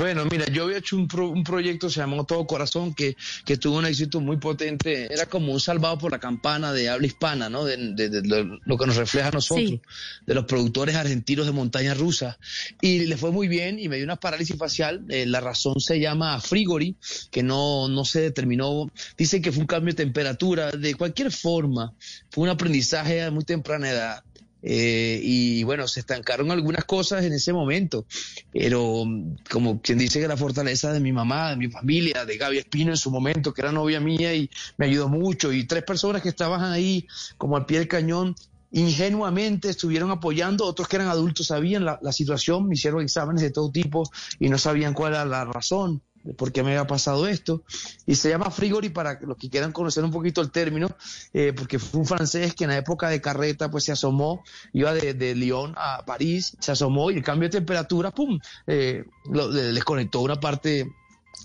Bueno, mira, yo había hecho un, un proyecto, se llamó Todo Corazón, que, que, tuvo un éxito muy potente. Era como un salvado por la campana de habla hispana, ¿no? De, lo, que nos refleja a nosotros, de los productores argentinos de montaña rusa. Y le fue muy bien y me dio una parálisis facial. Eh, la razón se llama Frigori, que no, no se determinó. Dicen que fue un cambio de temperatura. De cualquier forma, fue un aprendizaje a muy temprana edad. Eh, y bueno, se estancaron algunas cosas en ese momento, pero como quien dice que la fortaleza de mi mamá, de mi familia, de Gaby Espino en su momento, que era novia mía y me ayudó mucho, y tres personas que estaban ahí como al pie del cañón, ingenuamente estuvieron apoyando, otros que eran adultos sabían la, la situación, me hicieron exámenes de todo tipo y no sabían cuál era la razón de por qué me había pasado esto. Y se llama Frigori para los que quieran conocer un poquito el término, eh, porque fue un francés que en la época de carreta pues se asomó, iba de, de Lyon a París, se asomó y el cambio de temperatura, ¡pum!, eh, les conectó una parte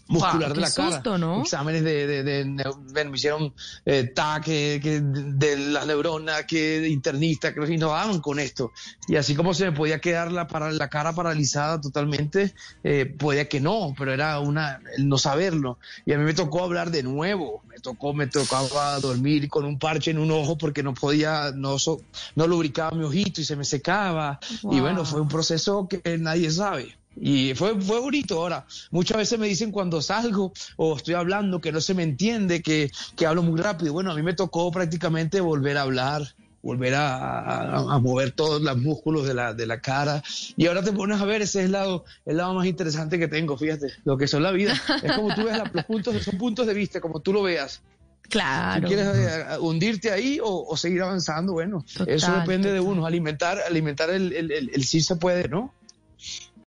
muscular de la cara. ¿no? Exámenes de, de, de, me hicieron eh, que, de las neuronas, que internista, que no daban con esto. Y así como se me podía quedar la, para, la cara paralizada totalmente, eh, podía que no, pero era una el no saberlo. Y a mí me tocó hablar de nuevo, me tocó, me tocaba dormir con un parche en un ojo porque no podía, no, no lubricaba mi ojito y se me secaba. Y bueno, fue un proceso que nadie sabe. Y fue, fue bonito. Ahora, muchas veces me dicen cuando salgo o estoy hablando que no se me entiende, que, que hablo muy rápido. Bueno, a mí me tocó prácticamente volver a hablar, volver a, mover todos los músculos de la, de la cara. Y ahora te pones a ver, ese es el lado, el lado más interesante que tengo, fíjate, lo que son la vida. Es como tú ves los puntos, son puntos de vista, como tú lo veas. Claro. Si quieres eh, hundirte ahí o, seguir avanzando, bueno, eso depende de uno. Alimentar, alimentar el, el, el, el sí se puede, ¿no?